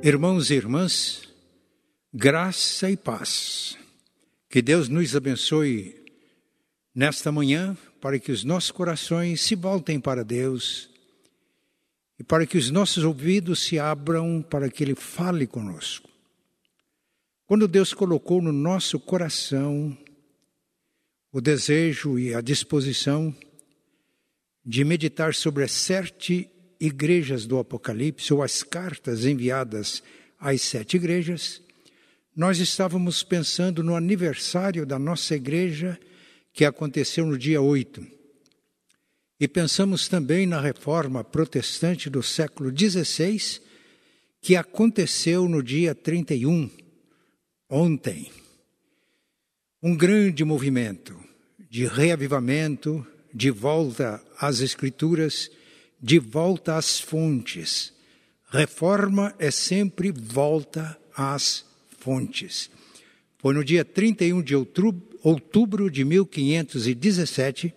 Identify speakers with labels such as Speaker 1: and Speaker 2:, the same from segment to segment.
Speaker 1: Irmãos e irmãs, graça e paz. Que Deus nos abençoe nesta manhã para que os nossos corações se voltem para Deus e para que os nossos ouvidos se abram para que Ele fale conosco. Quando Deus colocou no nosso coração o desejo e a disposição de meditar sobre as sete igrejas do Apocalipse, ou as cartas enviadas às sete igrejas, nós estávamos pensando no aniversário da nossa igreja, que aconteceu no dia 8. E pensamos também na reforma protestante do século XVI, que aconteceu no dia 31, ontem. Um grande movimento de reavivamento, de volta às Escrituras, de volta às fontes. Reforma é sempre volta às fontes. Foi no dia 31 de outubro de 1517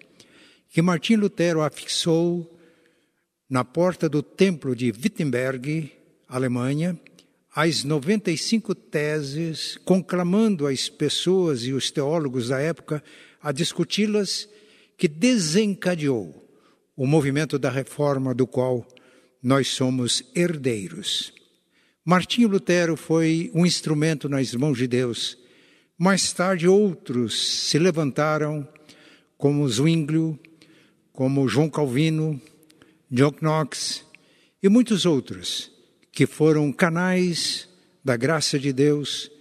Speaker 1: que Martim Lutero afixou na porta do templo de Wittenberg, Alemanha, as 95 teses, conclamando as pessoas e os teólogos da época a discuti-las, que desencadeou o movimento da reforma do qual nós somos herdeiros. Martinho Lutero foi um instrumento nas mãos de Deus. Mais tarde, outros se levantaram, como Zwinglio, como João Calvino, John Knox e muitos outros, que foram canais da graça de Deus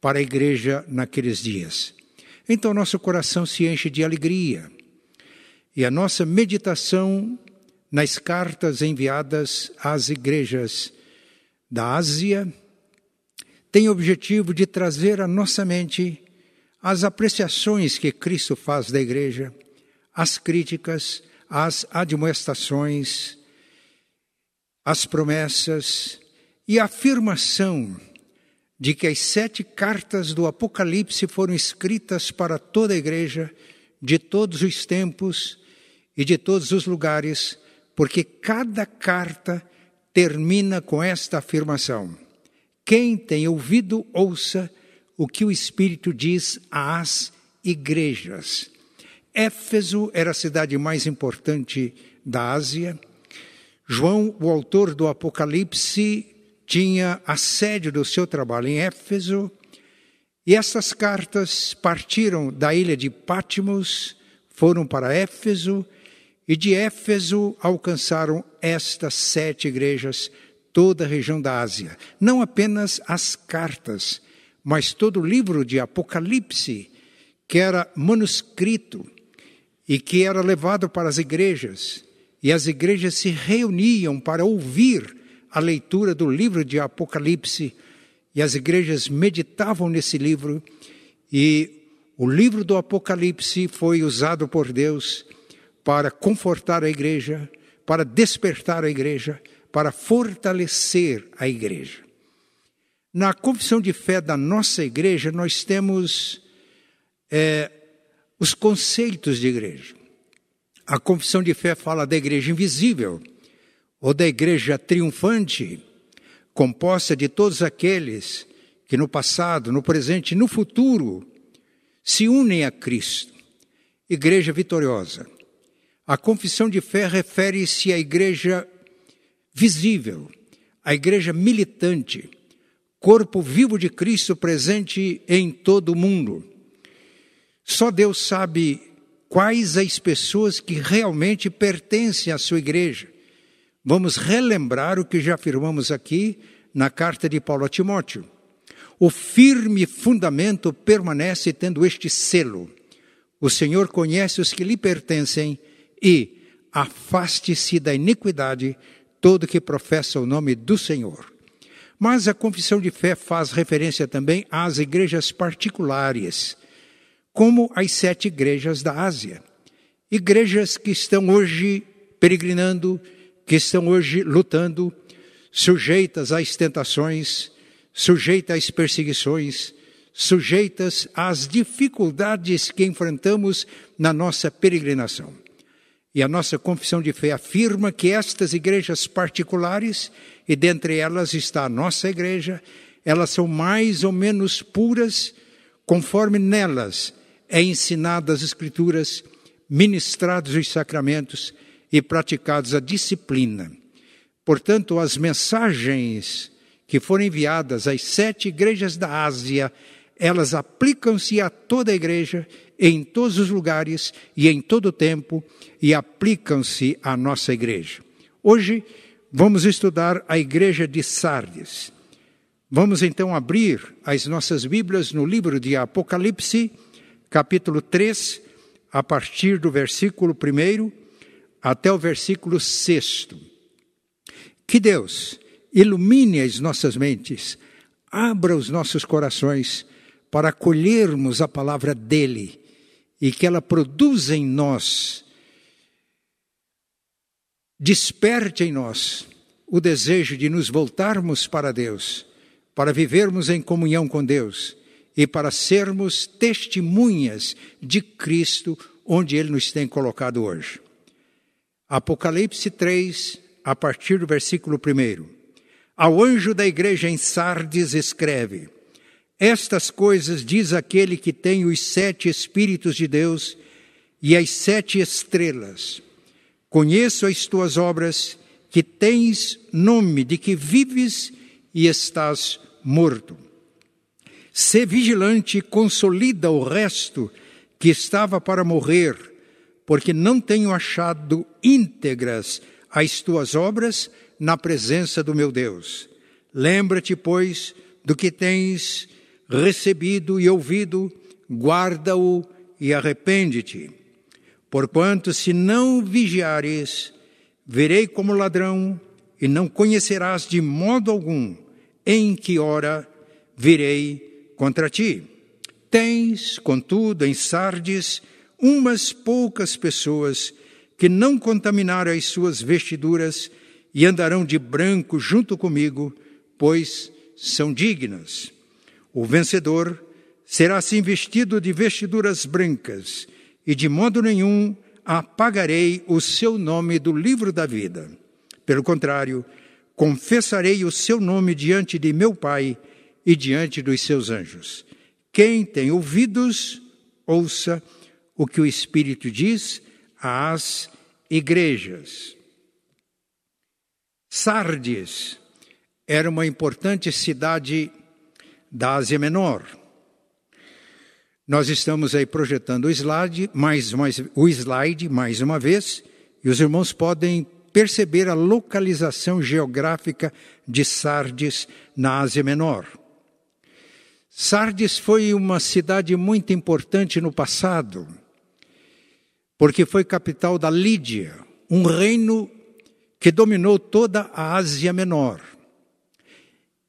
Speaker 1: para a igreja naqueles dias. Então, nosso coração se enche de alegria e a nossa meditação nas cartas enviadas às igrejas da Ásia tem o objetivo de trazer à nossa mente as apreciações que Cristo faz da igreja, as críticas, as admoestações, as promessas e a afirmação de que as sete cartas do Apocalipse foram escritas para toda a igreja de todos os tempos e de todos os lugares, porque cada carta termina com esta afirmação: Quem tem ouvido, ouça o que o Espírito diz às igrejas. Éfeso era a cidade mais importante da Ásia. João, o autor do Apocalipse, tinha a sede do seu trabalho em Éfeso. E essas cartas partiram da ilha de Pátimos, foram para Éfeso e de Éfeso alcançaram estas sete igrejas, toda a região da Ásia. Não apenas as cartas, mas todo o livro de Apocalipse, que era manuscrito e que era levado para as igrejas. E as igrejas se reuniam para ouvir a leitura do livro de Apocalipse. E as igrejas meditavam nesse livro. E o livro do Apocalipse foi usado por Deus para confortar a igreja, para despertar a igreja, para fortalecer a igreja. Na confissão de fé da nossa igreja, nós temos é, os conceitos de igreja. A confissão de fé fala da igreja invisível, ou da igreja triunfante, composta de todos aqueles que no passado, no presente e no futuro se unem a Cristo. Igreja vitoriosa. A confissão de fé refere-se à igreja visível, à igreja militante, corpo vivo de Cristo presente em todo o mundo. Só Deus sabe quais as pessoas que realmente pertencem à sua igreja. Vamos relembrar o que já afirmamos aqui na carta de Paulo a Timóteo. O firme fundamento permanece tendo este selo. O Senhor conhece os que lhe pertencem e afaste-se da iniquidade todo que professa o nome do Senhor. Mas a confissão de fé faz referência também às igrejas particulares, como as sete igrejas da Ásia. Igrejas que estão hoje peregrinando, que estão hoje lutando, sujeitas às tentações, sujeitas às perseguições, sujeitas às dificuldades que enfrentamos na nossa peregrinação. E a nossa confissão de fé afirma que estas igrejas particulares, e dentre elas está a nossa igreja, elas são mais ou menos puras, conforme nelas é ensinadas as Escrituras, ministrados os sacramentos e praticados a disciplina. Portanto, as mensagens que foram enviadas às sete igrejas da Ásia, elas aplicam-se a toda a igreja, em todos os lugares e em todo o tempo, e aplicam-se à nossa igreja. Hoje, vamos estudar a igreja de Sardes. Vamos então abrir as nossas Bíblias no livro de Apocalipse, capítulo 3, a partir do versículo 1 até o versículo 6. Que Deus ilumine as nossas mentes, abra os nossos corações para acolhermos a palavra dele e que ela produza em nós, desperte em nós o desejo de nos voltarmos para Deus, para vivermos em comunhão com Deus e para sermos testemunhas de Cristo onde Ele nos tem colocado hoje. Apocalipse 3, a partir do versículo 1. Ao anjo da igreja em Sardes escreve: Estas coisas diz aquele que tem os sete Espíritos de Deus e as sete estrelas. Conheço as tuas obras, que tens nome de que vives e estás morto. Sê vigilante e consolida o resto que estava para morrer porque não tenho achado íntegras as tuas obras na presença do meu Deus. Lembra-te, pois, do que tens recebido e ouvido, guarda-o e arrepende-te. Porquanto, se não vigiares, verei como ladrão, e não conhecerás de modo algum em que hora virei contra ti. Tens, contudo, em Sardes, umas poucas pessoas que não contaminaram as suas vestiduras e andarão de branco junto comigo, pois são dignas. O vencedor será assim vestido de vestiduras brancas, e de modo nenhum apagarei o seu nome do livro da vida. Pelo contrário, confessarei o seu nome diante de meu Pai e diante dos seus anjos. Quem tem ouvidos, ouça o que o Espírito diz às igrejas. Sardes era uma importante cidade da Ásia Menor. Nós estamos aí projetando o slide, mais, mais, o slide mais uma vez, e os irmãos podem perceber a localização geográfica de Sardes na Ásia Menor. Sardes foi uma cidade muito importante no passado porque foi capital da Lídia, um reino que dominou toda a Ásia Menor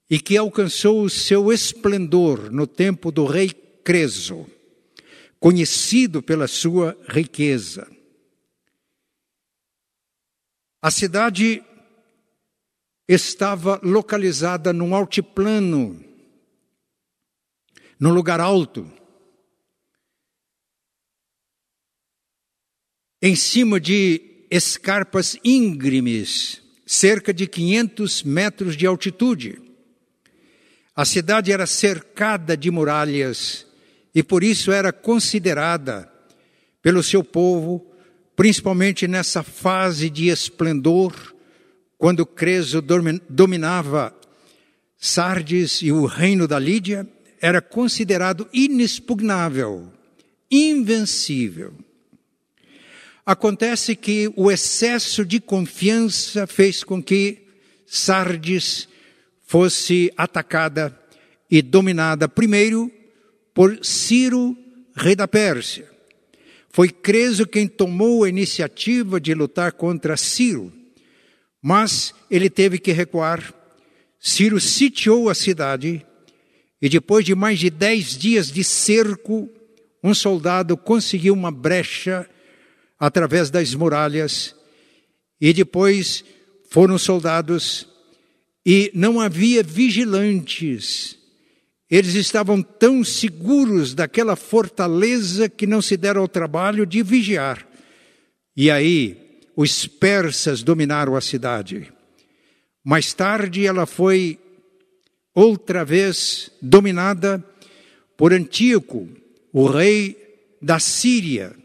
Speaker 1: e que alcançou o seu esplendor no tempo do rei Creso, conhecido pela sua riqueza. A cidade estava localizada num altiplano, num lugar alto, em cima de escarpas íngremes, cerca de 500 metros de altitude. A cidade era cercada de muralhas e por isso era considerada pelo seu povo, principalmente nessa fase de esplendor, quando Creso dominava Sardes e o reino da Lídia, era considerado inexpugnável, invencível. Acontece que o excesso de confiança fez com que Sardes fosse atacada e dominada primeiro por Ciro, rei da Pérsia. Foi Creso quem tomou a iniciativa de lutar contra Ciro, mas ele teve que recuar. Ciro sitiou a cidade e depois de mais de dez dias de cerco, um soldado conseguiu uma brecha através das muralhas, e depois foram soldados, e não havia vigilantes. Eles estavam tão seguros daquela fortaleza que não se deram ao trabalho de vigiar. E aí, os persas dominaram a cidade. Mais tarde, ela foi outra vez dominada por Antíoco, o rei da Síria,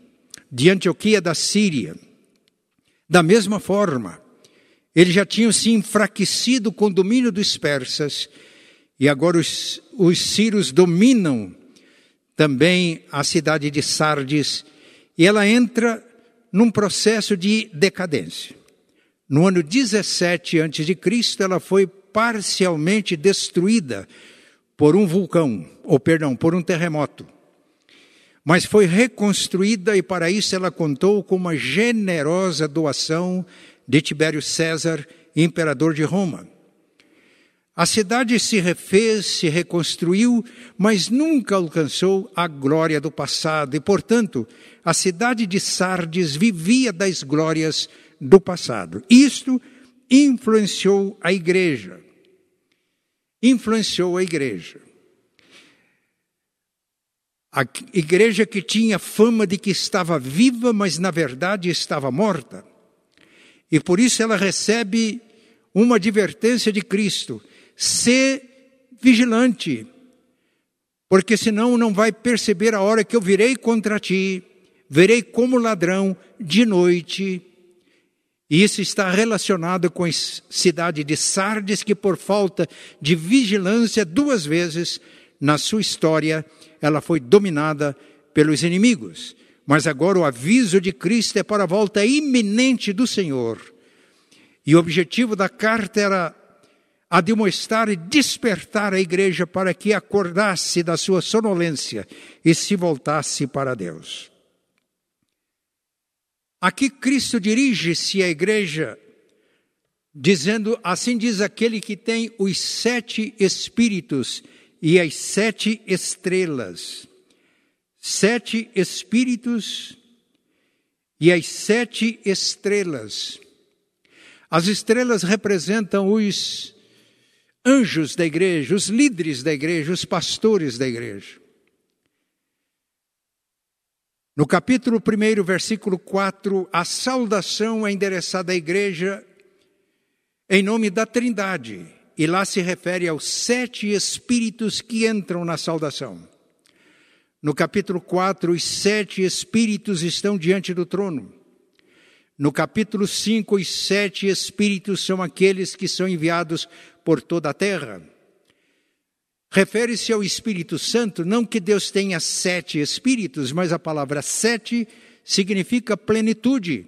Speaker 1: de Antioquia da Síria. Da mesma forma, eles já tinham se enfraquecido com o domínio dos persas e agora os, os sírios dominam também a cidade de Sardes e ela entra num processo de decadência. No ano 17 a.C., ela foi parcialmente destruída por um vulcão, ou perdão, por um terremoto. Mas foi reconstruída e para isso ela contou com uma generosa doação de Tibério César, imperador de Roma. A cidade se refez, se reconstruiu, mas nunca alcançou a glória do passado, e, portanto, a cidade de Sardes vivia das glórias do passado. Isto influenciou a igreja. Influenciou a igreja. A igreja que tinha fama de que estava viva, mas na verdade estava morta. E por isso ela recebe uma advertência de Cristo: ser vigilante, porque senão não vai perceber a hora que eu virei contra ti, verei como ladrão de noite. E isso está relacionado com a cidade de Sardes, que por falta de vigilância, duas vezes na sua história, ela foi dominada pelos inimigos. Mas agora o aviso de Cristo é para a volta iminente do Senhor. E o objetivo da carta era admoestar e despertar a igreja para que acordasse da sua sonolência e se voltasse para Deus. Aqui Cristo dirige-se à igreja dizendo: Assim diz aquele que tem os sete espíritos e as sete estrelas sete espíritos e as sete estrelas. As estrelas representam os anjos da igreja, os líderes da igreja, os pastores da igreja. No capítulo 1, versículo 4, a saudação é endereçada à igreja em nome da Trindade, e lá se refere aos sete espíritos que entram na saudação. No capítulo 4, os sete espíritos estão diante do trono. No capítulo 5, os sete espíritos são aqueles que são enviados por toda a terra. Refere-se ao Espírito Santo, não que Deus tenha sete espíritos, mas a palavra sete significa plenitude.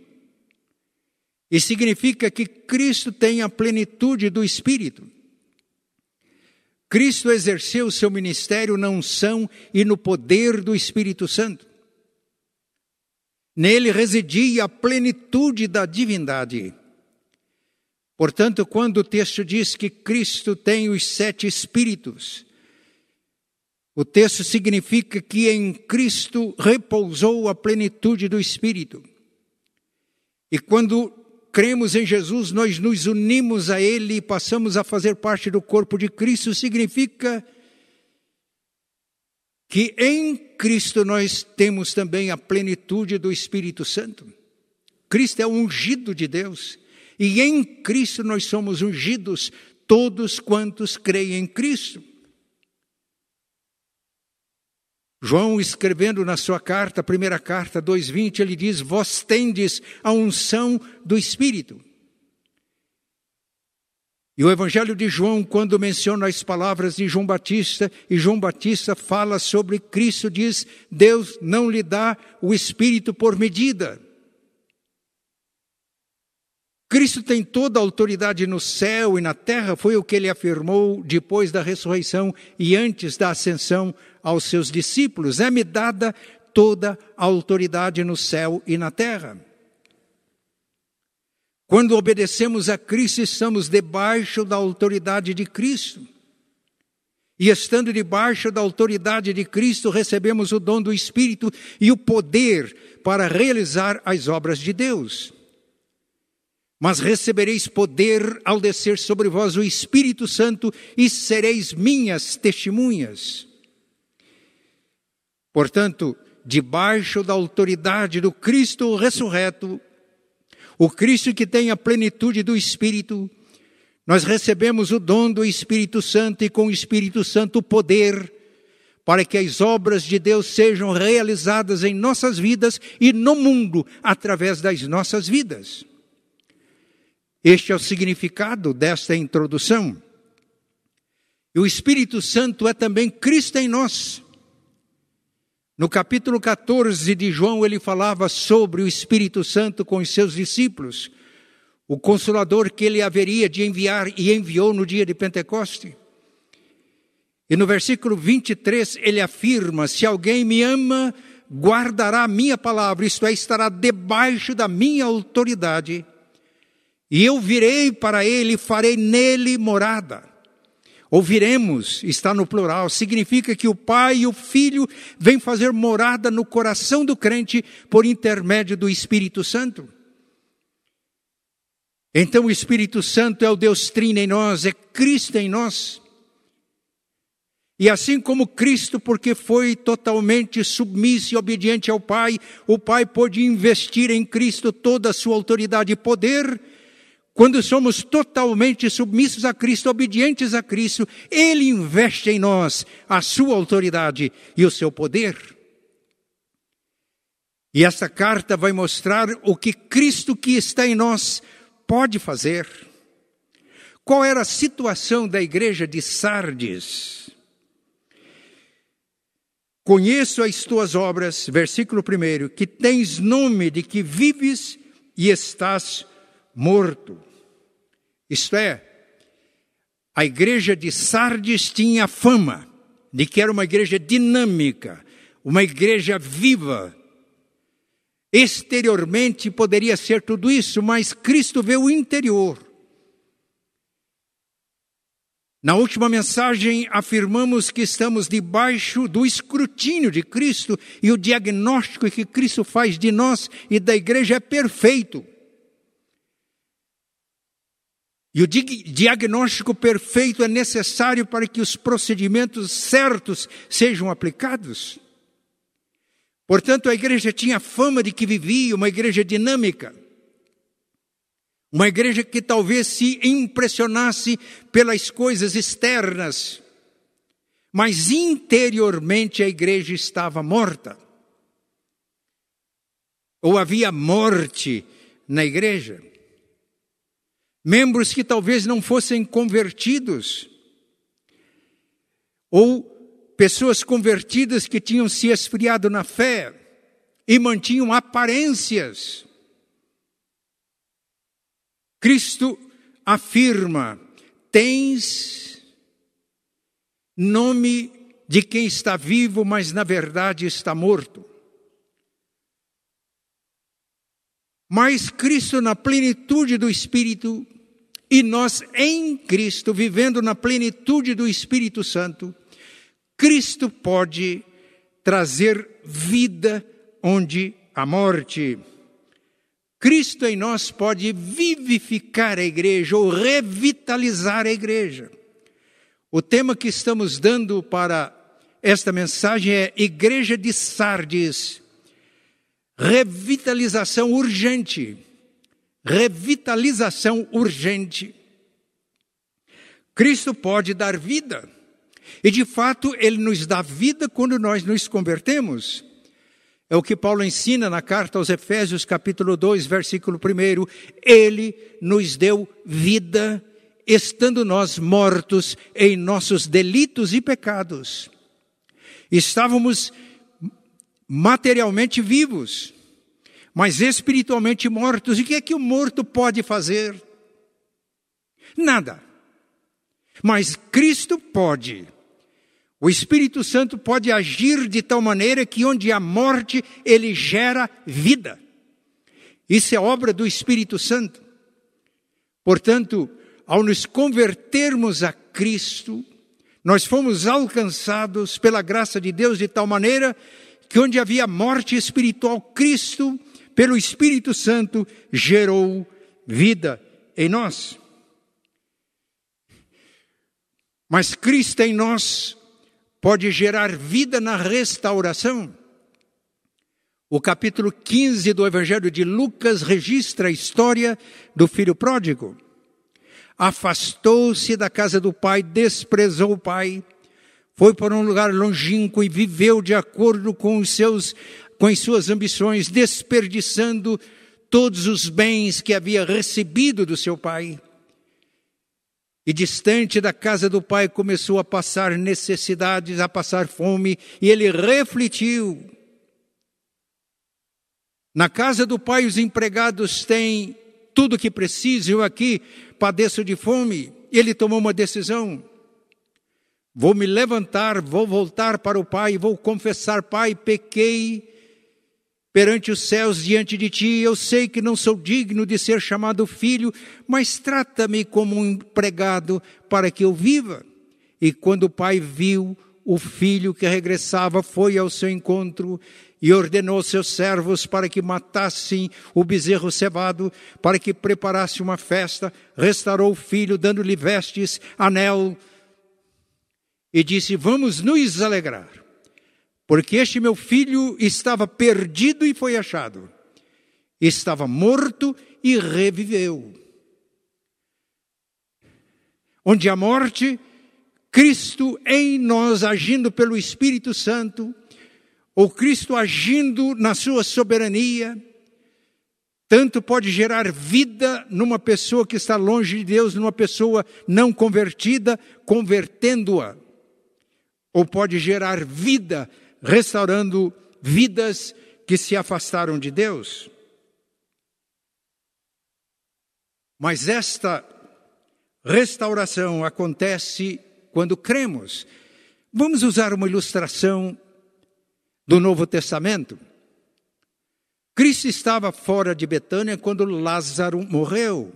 Speaker 1: E significa que Cristo tem a plenitude do Espírito. Cristo exerceu seu ministério na unção e no poder do Espírito Santo. Nele residia a plenitude da divindade. Portanto, quando o texto diz que Cristo tem os sete Espíritos, o texto significa que em Cristo repousou a plenitude do Espírito. E quando cremos em Jesus, nós nos unimos a Ele e passamos a fazer parte do corpo de Cristo, significa que em Cristo nós temos também a plenitude do Espírito Santo. Cristo é o ungido de Deus, e em Cristo nós somos ungidos, todos quantos creem em Cristo. João, escrevendo na sua carta, primeira carta 2,20, ele diz: Vós tendes a unção do Espírito. E o Evangelho de João, quando menciona as palavras de João Batista, e João Batista fala sobre Cristo, diz: Deus não lhe dá o Espírito por medida. Cristo tem toda a autoridade no céu e na terra, foi o que ele afirmou depois da ressurreição e antes da ascensão aos seus discípulos: É-me dada toda a autoridade no céu e na terra. Quando obedecemos a Cristo, estamos debaixo da autoridade de Cristo. E estando debaixo da autoridade de Cristo, recebemos o dom do Espírito e o poder para realizar as obras de Deus. Mas recebereis poder ao descer sobre vós o Espírito Santo e sereis minhas testemunhas. Portanto, debaixo da autoridade do Cristo ressurreto, o Cristo que tem a plenitude do Espírito, nós recebemos o dom do Espírito Santo e com o Espírito Santo o poder para que as obras de Deus sejam realizadas em nossas vidas e no mundo através das nossas vidas. Este é o significado desta introdução. E o Espírito Santo é também Cristo em nós. No capítulo 14 de João, ele falava sobre o Espírito Santo com os seus discípulos, o consolador que ele haveria de enviar e enviou no dia de Pentecoste. E no versículo 23 ele afirma: Se alguém me ama, guardará a minha palavra, isto é, estará debaixo da minha autoridade, e eu virei para ele e farei nele morada. Ouviremos, está no plural, significa que o Pai e o Filho vêm fazer morada no coração do crente por intermédio do Espírito Santo. Então o Espírito Santo é o Deus Trino em nós, é Cristo em nós. E assim como Cristo, porque foi totalmente submisso e obediente ao Pai, o Pai pôde investir em Cristo toda a sua autoridade e poder, quando somos totalmente submissos a Cristo, obedientes a Cristo, Ele investe em nós a sua autoridade e o seu poder. E esta carta vai mostrar o que Cristo que está em nós pode fazer. Qual era a situação da igreja de Sardes? Conheço as tuas obras, versículo 1, que tens nome de que vives e estás morto. Isto é, a igreja de Sardes tinha fama de que era uma igreja dinâmica, uma igreja viva. Exteriormente poderia ser tudo isso, mas Cristo vê o interior. Na última mensagem, afirmamos que estamos debaixo do escrutínio de Cristo e o diagnóstico que Cristo faz de nós e da igreja é perfeito. E o diagnóstico perfeito é necessário para que os procedimentos certos sejam aplicados. Portanto, a igreja tinha fama de que vivia uma igreja dinâmica. Uma igreja que talvez se impressionasse pelas coisas externas, mas interiormente a igreja estava morta. Ou havia morte na igreja membros que talvez não fossem convertidos, ou pessoas convertidas que tinham se esfriado na fé e mantinham aparências. Cristo afirma: tens nome de quem está vivo, mas na verdade está morto. Mas Cristo, na plenitude do Espírito, e nós em Cristo, vivendo na plenitude do Espírito Santo, Cristo pode trazer vida onde a morte. Cristo em nós pode vivificar a igreja ou revitalizar a igreja. O tema que estamos dando para esta mensagem é Igreja de Sardes, revitalização urgente revitalização urgente. Cristo pode dar vida. E de fato, ele nos dá vida quando nós nos convertemos. É o que Paulo ensina na carta aos Efésios, capítulo 2, versículo 1. Ele nos deu vida, estando nós mortos em nossos delitos e pecados. Estávamos materialmente vivos, mas espiritualmente mortos. E o que é que o morto pode fazer? Nada. Mas Cristo pode. O Espírito Santo pode agir de tal maneira que onde há morte, ele gera vida. Isso é obra do Espírito Santo. Portanto, ao nos convertermos a Cristo, nós fomos alcançados pela graça de Deus de tal maneira que onde havia morte espiritual, Cristo pelo Espírito Santo, gerou vida em nós. Mas Cristo em nós pode gerar vida na restauração. O capítulo 15 do Evangelho de Lucas registra a história do filho pródigo. Afastou-se da casa do pai, desprezou o pai, foi para um lugar longínquo e viveu de acordo com os seus com as suas ambições, desperdiçando todos os bens que havia recebido do seu pai. E distante da casa do pai começou a passar necessidades, a passar fome, e ele refletiu. Na casa do pai os empregados têm tudo o que precisam, eu aqui padeço de fome. Ele tomou uma decisão. Vou me levantar, vou voltar para o pai, vou confessar, pai, pequei perante os céus diante de ti. Eu sei que não sou digno de ser chamado filho, mas trata-me como um empregado para que eu viva. E quando o pai viu o filho que regressava, foi ao seu encontro e ordenou seus servos para que matassem o bezerro cevado, para que preparasse uma festa, restaurou o filho, dando-lhe vestes, anel, e disse: Vamos nos alegrar porque este meu filho estava perdido e foi achado, estava morto e reviveu. Onde a morte, Cristo em nós agindo pelo Espírito Santo, ou Cristo agindo na sua soberania, tanto pode gerar vida numa pessoa que está longe de Deus, numa pessoa não convertida, convertendo-a, ou pode gerar vida restaurando vidas que se afastaram de Deus. Mas esta restauração acontece quando cremos. Vamos usar uma ilustração do Novo Testamento. Cristo estava fora de Betânia quando Lázaro morreu.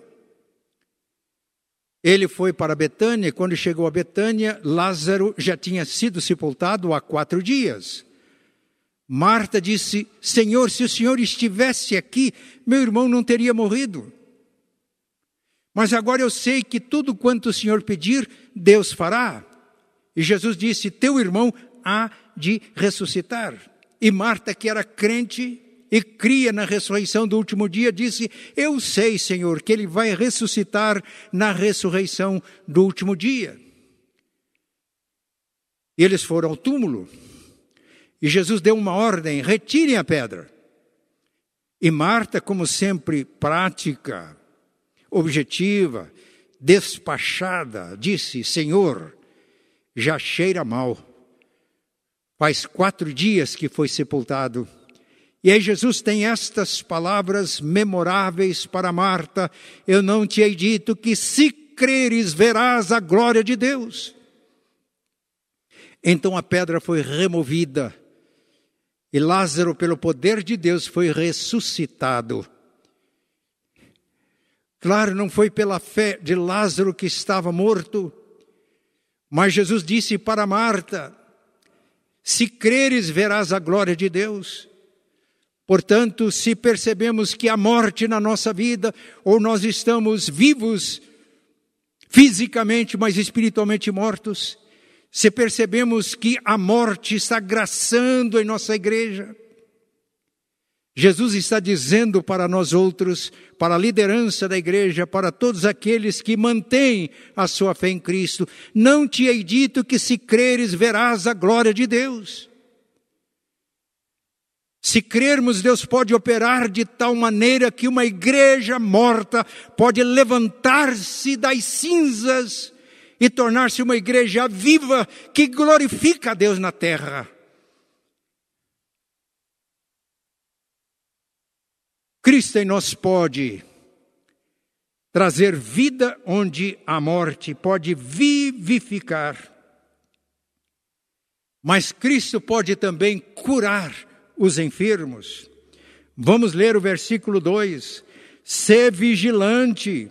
Speaker 1: Ele foi para Betânia, e quando chegou a Betânia, Lázaro já tinha sido sepultado há quatro dias. Marta disse: Senhor, se o Senhor estivesse aqui, meu irmão não teria morrido. Mas agora eu sei que tudo quanto o Senhor pedir, Deus fará. E Jesus disse: Teu irmão há de ressuscitar. E Marta, que era crente, e cria na ressurreição do último dia, disse: Eu sei, Senhor, que ele vai ressuscitar na ressurreição do último dia. E eles foram ao túmulo. E Jesus deu uma ordem: retirem a pedra. E Marta, como sempre, prática, objetiva, despachada, disse: Senhor, já cheira mal. Faz quatro dias que foi sepultado e aí Jesus tem estas palavras memoráveis para Marta: Eu não te hei dito que se creres verás a glória de Deus. Então a pedra foi removida e Lázaro, pelo poder de Deus, foi ressuscitado. Claro, não foi pela fé de Lázaro que estava morto, mas Jesus disse para Marta: Se creres, verás a glória de Deus. Portanto, se percebemos que a morte na nossa vida, ou nós estamos vivos fisicamente, mas espiritualmente mortos, se percebemos que a morte está graçando em nossa igreja, Jesus está dizendo para nós outros, para a liderança da igreja, para todos aqueles que mantêm a sua fé em Cristo, não te hei dito que se creres verás a glória de Deus. Se crermos, Deus pode operar de tal maneira que uma igreja morta pode levantar-se das cinzas e tornar-se uma igreja viva que glorifica a Deus na terra. Cristo em nós pode trazer vida onde a morte pode vivificar. Mas Cristo pode também curar os enfermos. Vamos ler o versículo 2. Ser vigilante.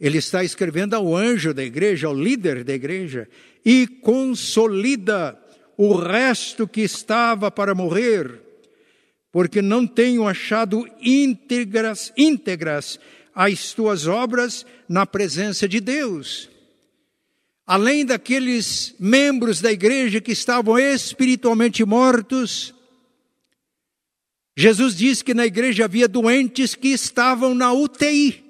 Speaker 1: Ele está escrevendo ao anjo da igreja, ao líder da igreja, e consolida o resto que estava para morrer, porque não tenho achado íntegras, íntegras as tuas obras na presença de Deus. Além daqueles membros da igreja que estavam espiritualmente mortos, Jesus disse que na igreja havia doentes que estavam na UTI.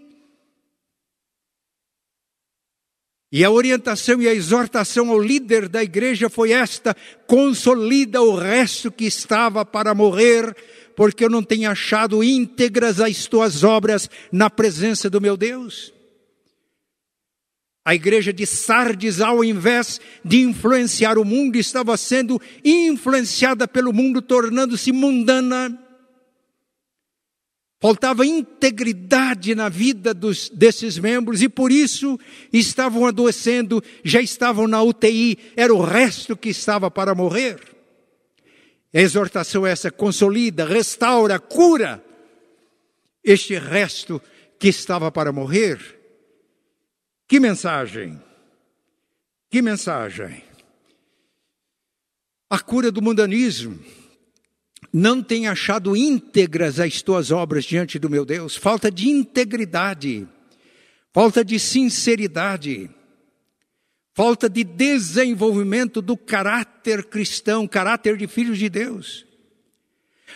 Speaker 1: E a orientação e a exortação ao líder da igreja foi esta: consolida o resto que estava para morrer, porque eu não tenho achado íntegras as tuas obras na presença do meu Deus. A igreja de Sardes, ao invés de influenciar o mundo, estava sendo influenciada pelo mundo, tornando-se mundana. Faltava integridade na vida dos, desses membros e por isso estavam adoecendo, já estavam na UTI, era o resto que estava para morrer. A exortação essa: consolida, restaura, cura este resto que estava para morrer. Que mensagem! Que mensagem! A cura do mundanismo não tem achado íntegras as tuas obras diante do meu Deus, falta de integridade, falta de sinceridade, falta de desenvolvimento do caráter cristão, caráter de filhos de Deus.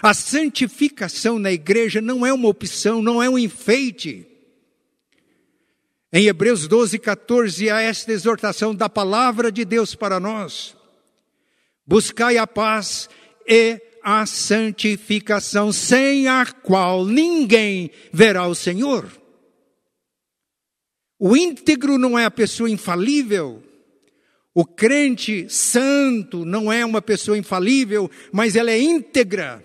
Speaker 1: A santificação na igreja não é uma opção, não é um enfeite. Em Hebreus 12, 14, há esta exortação da palavra de Deus para nós. Buscai a paz e a santificação, sem a qual ninguém verá o Senhor. O íntegro não é a pessoa infalível. O crente santo não é uma pessoa infalível, mas ela é íntegra.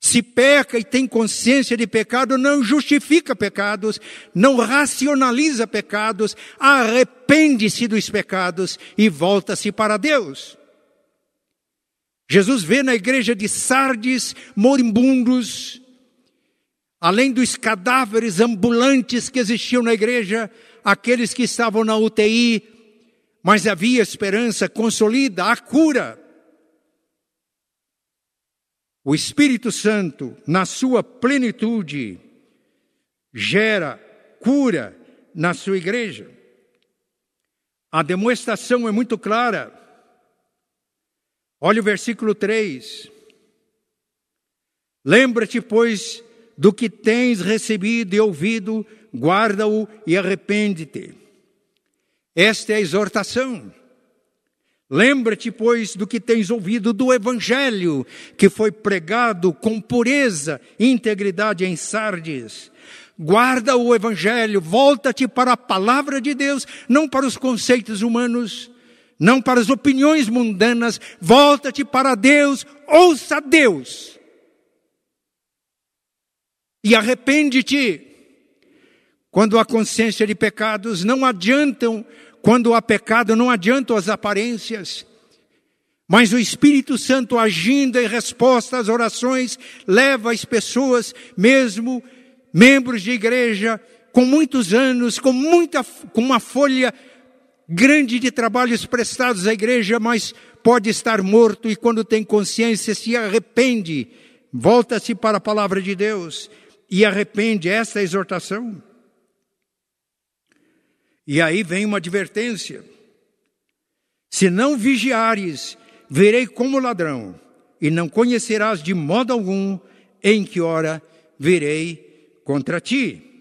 Speaker 1: Se peca e tem consciência de pecado, não justifica pecados, não racionaliza pecados, arrepende-se dos pecados e volta-se para Deus. Jesus vê na igreja de Sardes moribundos, além dos cadáveres ambulantes que existiam na igreja, aqueles que estavam na UTI, mas havia esperança, consolida a cura. O Espírito Santo, na sua plenitude, gera cura na sua igreja. A demonstração é muito clara. Olha o versículo 3. Lembra-te, pois, do que tens recebido e ouvido, guarda-o e arrepende-te. Esta é a exortação. Lembra-te, pois, do que tens ouvido do Evangelho, que foi pregado com pureza e integridade em Sardes. Guarda o Evangelho, volta-te para a palavra de Deus, não para os conceitos humanos, não para as opiniões mundanas, volta-te para Deus, ouça Deus. E arrepende-te. Quando há consciência de pecados, não adiantam, quando há pecado, não adiantam as aparências. Mas o Espírito Santo agindo em resposta às orações, leva as pessoas, mesmo membros de igreja, com muitos anos, com muita, com uma folha grande de trabalhos prestados à igreja, mas pode estar morto e quando tem consciência se arrepende, volta-se para a palavra de Deus e arrepende essa é a exortação. E aí vem uma advertência. Se não vigiares, verei como ladrão, e não conhecerás de modo algum em que hora virei contra ti.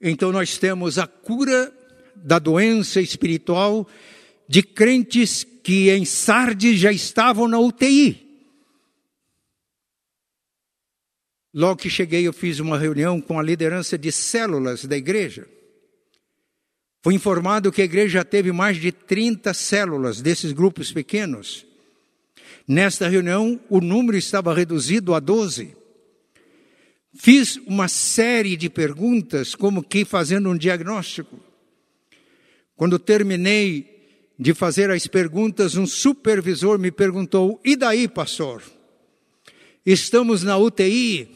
Speaker 1: Então nós temos a cura da doença espiritual de crentes que em Sardes já estavam na UTI. Logo que cheguei, eu fiz uma reunião com a liderança de células da igreja. Fui informado que a igreja teve mais de 30 células desses grupos pequenos. Nesta reunião, o número estava reduzido a 12. Fiz uma série de perguntas, como que fazendo um diagnóstico. Quando terminei de fazer as perguntas, um supervisor me perguntou: E daí, pastor? Estamos na UTI.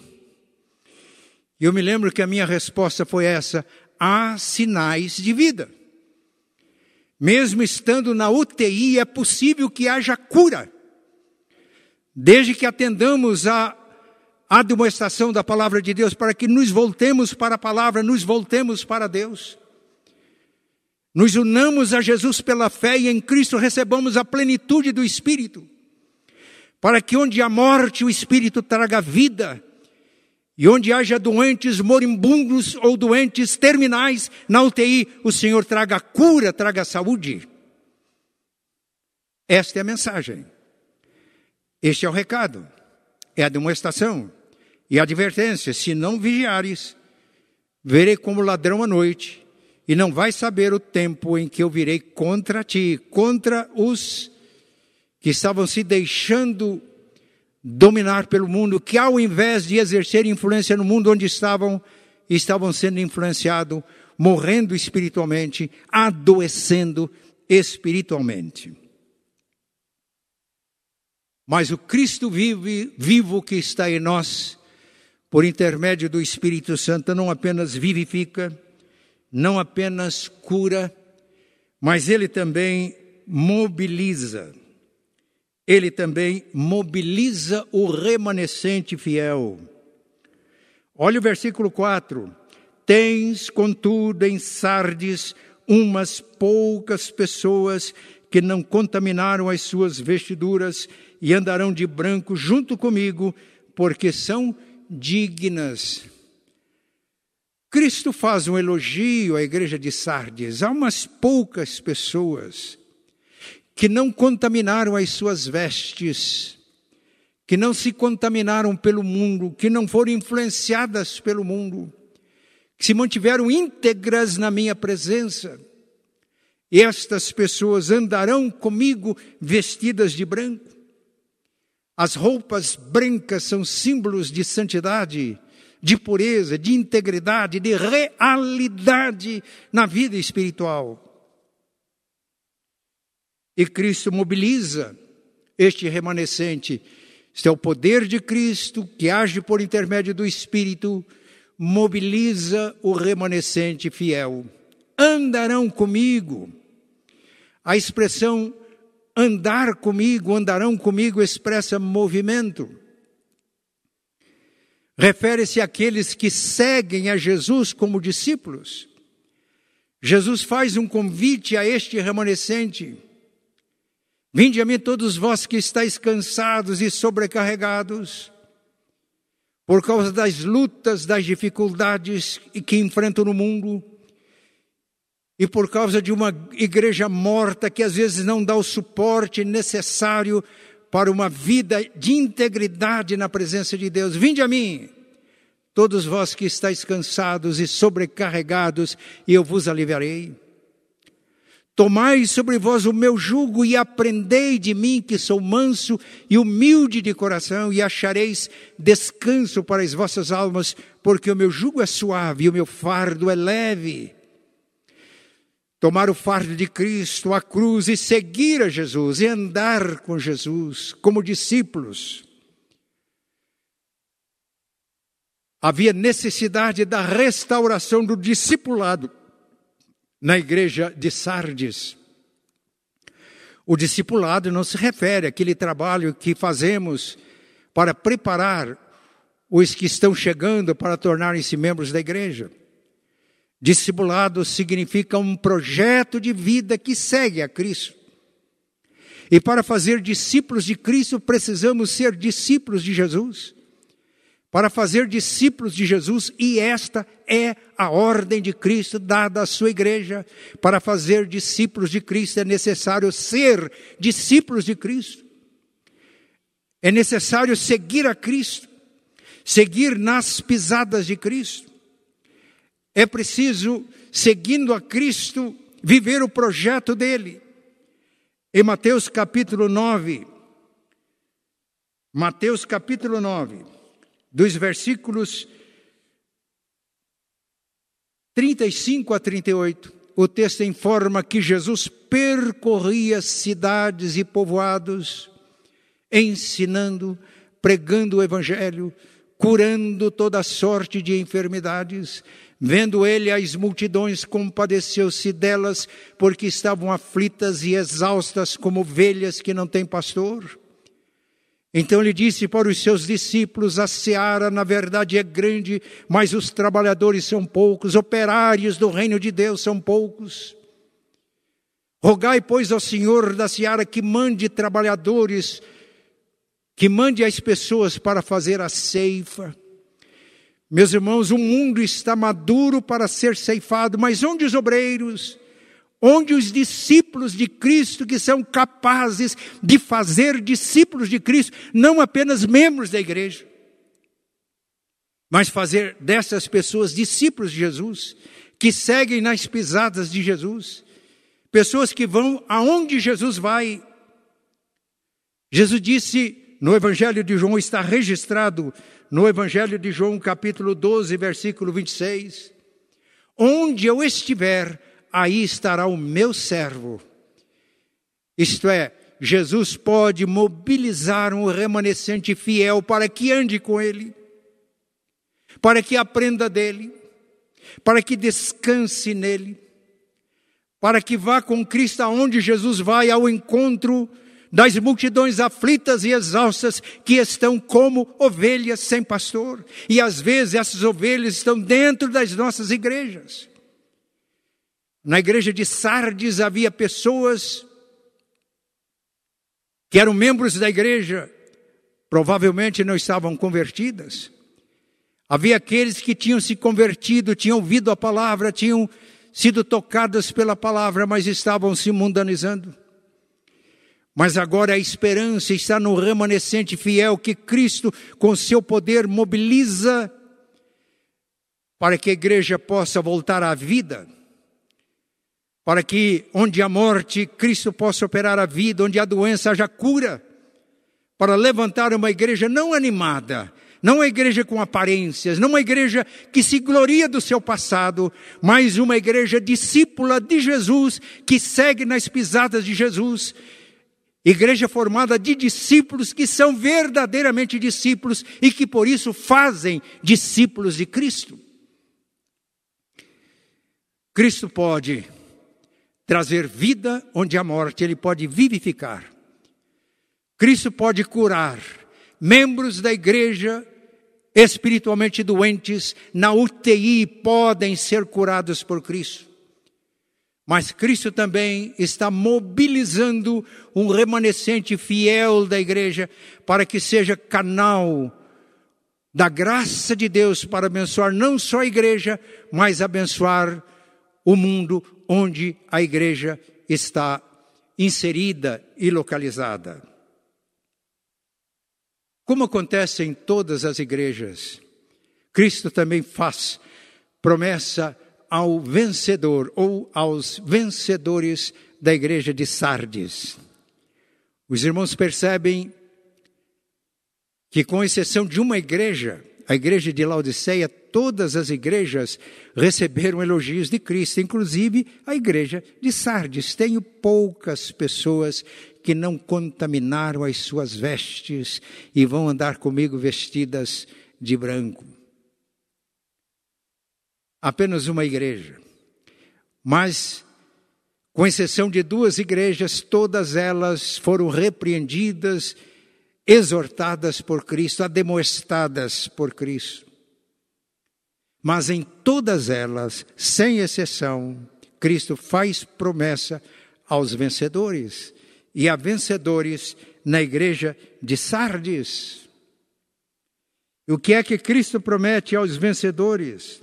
Speaker 1: E eu me lembro que a minha resposta foi essa: há sinais de vida. Mesmo estando na UTI, é possível que haja cura, desde que atendamos a a demonstração da palavra de Deus para que nos voltemos para a palavra, nos voltemos para Deus. Nos unamos a Jesus pela fé e em Cristo recebamos a plenitude do Espírito. para que onde há morte o Espírito traga vida, e onde haja doentes moribundos ou doentes terminais na UTI, o Senhor traga cura, traga saúde. Esta é a mensagem. Este é o recado. É a demonstração e advertência: se não vigiares, verei como ladrão à noite, e não vais saber o tempo em que eu virei contra ti, contra os que estavam se deixando dominar pelo mundo, que ao invés de exercer influência no mundo onde estavam, estavam sendo influenciados, morrendo espiritualmente, adoecendo espiritualmente. Mas o Cristo vive, vivo que está em nós, por intermédio do Espírito Santo, não apenas vivifica, não apenas cura, mas ele também mobiliza ele também mobiliza o remanescente fiel. Olha o versículo 4. Tens, contudo, em Sardes umas poucas pessoas que não contaminaram as suas vestiduras e andarão de branco junto comigo, porque são dignas. Cristo faz um elogio à igreja de Sardes. Há umas poucas pessoas que não contaminaram as suas vestes, que não se contaminaram pelo mundo, que não foram influenciadas pelo mundo, que se mantiveram íntegras na minha presença. Estas pessoas andarão comigo vestidas de branco. As roupas brancas são símbolos de santidade, de pureza, de integridade, de realidade na vida espiritual. E Cristo mobiliza este remanescente. Este é o poder de Cristo que age por intermédio do Espírito, mobiliza o remanescente fiel. Andarão comigo. A expressão andar comigo, andarão comigo, expressa movimento. Refere-se àqueles que seguem a Jesus como discípulos. Jesus faz um convite a este remanescente Vinde a mim todos vós que estáis cansados e sobrecarregados, por causa das lutas, das dificuldades que enfrentam no mundo, e por causa de uma igreja morta que às vezes não dá o suporte necessário para uma vida de integridade na presença de Deus. Vinde a mim, todos vós que estáis cansados e sobrecarregados, e eu vos aliviarei. Tomai sobre vós o meu jugo e aprendei de mim, que sou manso e humilde de coração, e achareis descanso para as vossas almas, porque o meu jugo é suave e o meu fardo é leve. Tomar o fardo de Cristo, a cruz, e seguir a Jesus, e andar com Jesus como discípulos. Havia necessidade da restauração do discipulado na igreja de Sardes. O discipulado não se refere àquele trabalho que fazemos para preparar os que estão chegando para tornarem-se membros da igreja. Discipulado significa um projeto de vida que segue a Cristo. E para fazer discípulos de Cristo, precisamos ser discípulos de Jesus para fazer discípulos de Jesus, e esta é a ordem de Cristo dada à sua igreja. Para fazer discípulos de Cristo é necessário ser discípulos de Cristo. É necessário seguir a Cristo, seguir nas pisadas de Cristo. É preciso, seguindo a Cristo, viver o projeto dele. Em Mateus capítulo 9, Mateus capítulo 9, dos versículos 35 a 38, o texto informa que Jesus percorria cidades e povoados, ensinando, pregando o Evangelho, curando toda sorte de enfermidades. Vendo ele as multidões, compadeceu-se delas, porque estavam aflitas e exaustas como ovelhas que não têm pastor. Então ele disse para os seus discípulos: A seara, na verdade, é grande, mas os trabalhadores são poucos, operários do reino de Deus são poucos. Rogai, pois, ao Senhor da seara que mande trabalhadores que mande as pessoas para fazer a ceifa. Meus irmãos, o mundo está maduro para ser ceifado, mas onde os obreiros? Onde os discípulos de Cristo que são capazes de fazer discípulos de Cristo, não apenas membros da igreja, mas fazer dessas pessoas discípulos de Jesus, que seguem nas pisadas de Jesus, pessoas que vão aonde Jesus vai. Jesus disse no Evangelho de João, está registrado no Evangelho de João, capítulo 12, versículo 26. Onde eu estiver, aí estará o meu servo. Isto é, Jesus pode mobilizar um remanescente fiel para que ande com ele, para que aprenda dele, para que descanse nele, para que vá com Cristo aonde Jesus vai ao encontro das multidões aflitas e exaustas que estão como ovelhas sem pastor. E às vezes essas ovelhas estão dentro das nossas igrejas. Na igreja de Sardes havia pessoas que eram membros da igreja, provavelmente não estavam convertidas. Havia aqueles que tinham se convertido, tinham ouvido a palavra, tinham sido tocadas pela palavra, mas estavam se mundanizando. Mas agora a esperança está no remanescente fiel que Cristo, com seu poder, mobiliza para que a igreja possa voltar à vida, para que onde há morte, Cristo possa operar a vida, onde há doença, haja cura, para levantar uma igreja não animada, não uma igreja com aparências, não uma igreja que se gloria do seu passado, mas uma igreja discípula de Jesus, que segue nas pisadas de Jesus Igreja formada de discípulos que são verdadeiramente discípulos e que por isso fazem discípulos de Cristo. Cristo pode trazer vida onde há morte, ele pode vivificar. Cristo pode curar membros da igreja espiritualmente doentes na UTI podem ser curados por Cristo. Mas Cristo também está mobilizando um remanescente fiel da igreja para que seja canal da graça de Deus para abençoar não só a igreja, mas abençoar o mundo onde a igreja está inserida e localizada. Como acontece em todas as igrejas, Cristo também faz promessa ao vencedor ou aos vencedores da igreja de Sardes. Os irmãos percebem que, com exceção de uma igreja, a igreja de Laodiceia, todas as igrejas receberam elogios de Cristo, inclusive a igreja de Sardes. Tenho poucas pessoas que não contaminaram as suas vestes e vão andar comigo vestidas de branco apenas uma igreja. Mas, com exceção de duas igrejas, todas elas foram repreendidas, exortadas por Cristo, ademoestadas por Cristo. Mas em todas elas, sem exceção, Cristo faz promessa aos vencedores e a vencedores na igreja de Sardes. O que é que Cristo promete aos vencedores?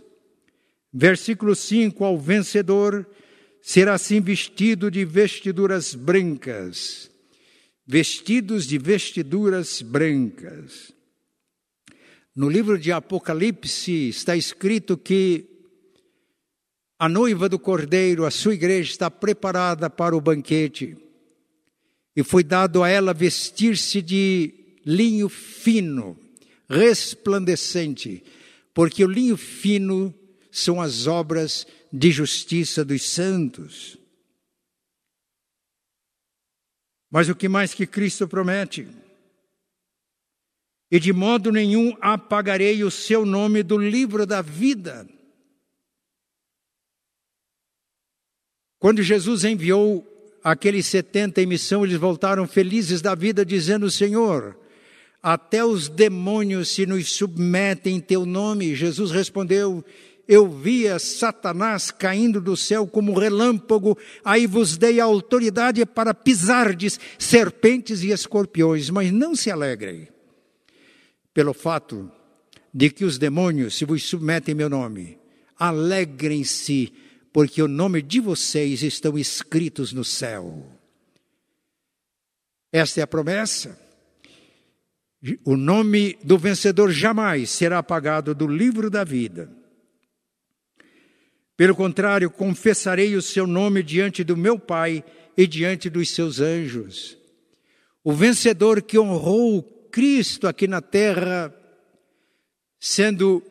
Speaker 1: Versículo 5: Ao vencedor será assim vestido de vestiduras brancas, vestidos de vestiduras brancas. No livro de Apocalipse está escrito que a noiva do cordeiro, a sua igreja, está preparada para o banquete, e foi dado a ela vestir-se de linho fino, resplandecente, porque o linho fino são as obras de justiça dos santos. Mas o que mais que Cristo promete? E de modo nenhum apagarei o seu nome do livro da vida. Quando Jesus enviou aqueles setenta em missão, eles voltaram felizes da vida, dizendo: Senhor, até os demônios se nos submetem em teu nome. Jesus respondeu: eu via Satanás caindo do céu como relâmpago, aí vos dei a autoridade para pisardes serpentes e escorpiões, mas não se alegrem pelo fato de que os demônios se vos submetem em meu nome. Alegrem-se, porque o nome de vocês estão escritos no céu. Esta é a promessa. O nome do vencedor jamais será apagado do livro da vida. Pelo contrário, confessarei o seu nome diante do meu Pai e diante dos seus anjos. O vencedor que honrou Cristo aqui na terra, sendo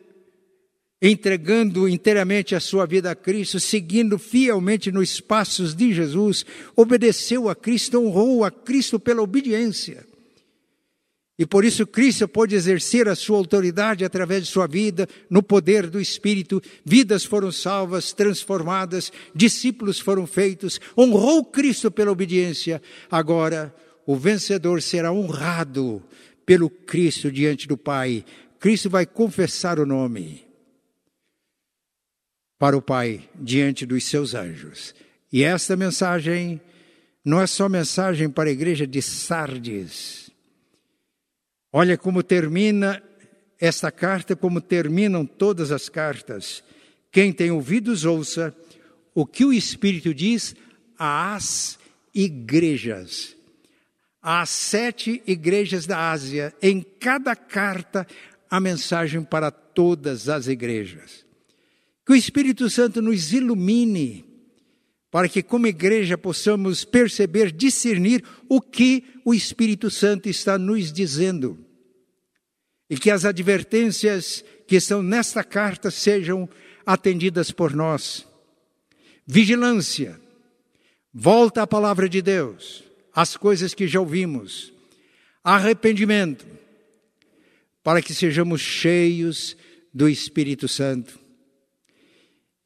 Speaker 1: entregando inteiramente a sua vida a Cristo, seguindo fielmente nos passos de Jesus, obedeceu a Cristo, honrou a Cristo pela obediência. E por isso Cristo pôde exercer a sua autoridade através de sua vida, no poder do Espírito. Vidas foram salvas, transformadas, discípulos foram feitos, honrou Cristo pela obediência. Agora, o vencedor será honrado pelo Cristo diante do Pai. Cristo vai confessar o nome para o Pai diante dos seus anjos. E esta mensagem não é só mensagem para a igreja de Sardes Olha como termina esta carta, como terminam todas as cartas. Quem tem ouvidos, ouça o que o Espírito diz às igrejas. Às sete igrejas da Ásia, em cada carta, a mensagem para todas as igrejas. Que o Espírito Santo nos ilumine, para que, como igreja, possamos perceber, discernir o que o Espírito Santo está nos dizendo. E que as advertências que estão nesta carta sejam atendidas por nós. Vigilância. Volta à palavra de Deus, as coisas que já ouvimos. Arrependimento, para que sejamos cheios do Espírito Santo.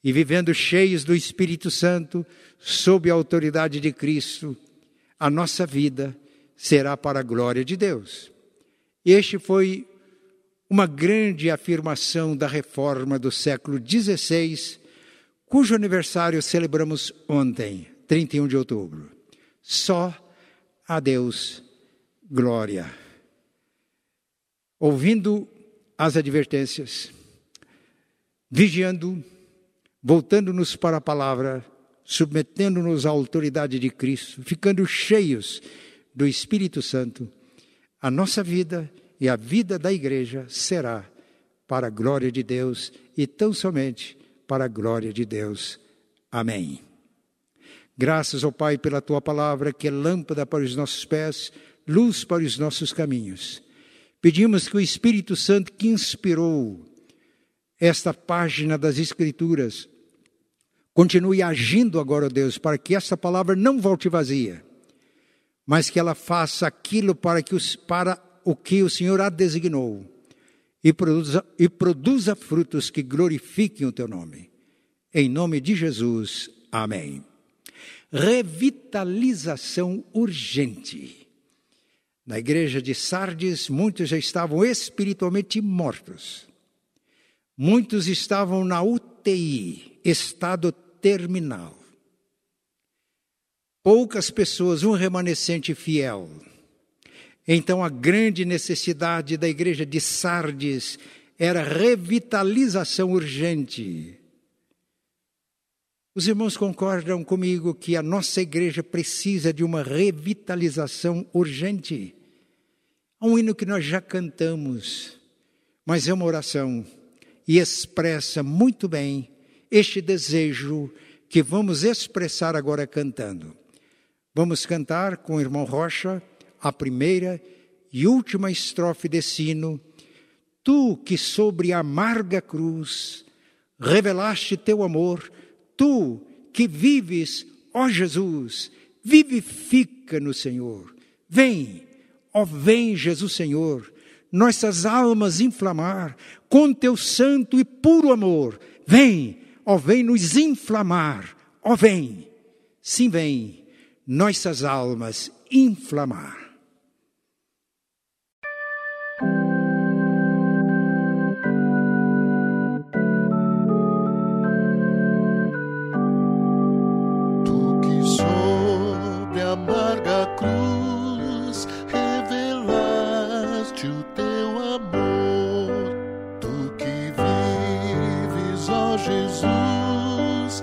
Speaker 1: E vivendo cheios do Espírito Santo, sob a autoridade de Cristo, a nossa vida será para a glória de Deus. Este foi uma grande afirmação da reforma do século XVI, cujo aniversário celebramos ontem, 31 de outubro. Só a Deus glória. Ouvindo as advertências, vigiando, voltando-nos para a palavra, submetendo-nos à autoridade de Cristo, ficando cheios do Espírito Santo, a nossa vida e a vida da igreja será para a glória de Deus e tão somente para a glória de Deus. Amém. Graças ao Pai pela tua palavra, que é lâmpada para os nossos pés, luz para os nossos caminhos. Pedimos que o Espírito Santo que inspirou esta página das Escrituras continue agindo agora, Deus, para que essa palavra não volte vazia, mas que ela faça aquilo para que os para o que o Senhor a designou e produza, e produza frutos que glorifiquem o teu nome. Em nome de Jesus, amém. Revitalização urgente. Na igreja de Sardes, muitos já estavam espiritualmente mortos. Muitos estavam na UTI, estado terminal. Poucas pessoas, um remanescente fiel então, a grande necessidade da igreja de Sardes era revitalização urgente. Os irmãos concordam comigo que a nossa igreja precisa de uma revitalização urgente. Há um hino que nós já cantamos, mas é uma oração e expressa muito bem este desejo que vamos expressar agora cantando. Vamos cantar com o irmão Rocha a primeira e última estrofe desse hino, tu que sobre a amarga cruz revelaste teu amor, tu que vives, ó Jesus, vivifica no Senhor. Vem, ó vem Jesus Senhor, nossas almas inflamar com teu santo e puro amor. Vem, ó vem nos inflamar, ó vem, sim vem, nossas almas inflamar.
Speaker 2: Jesus.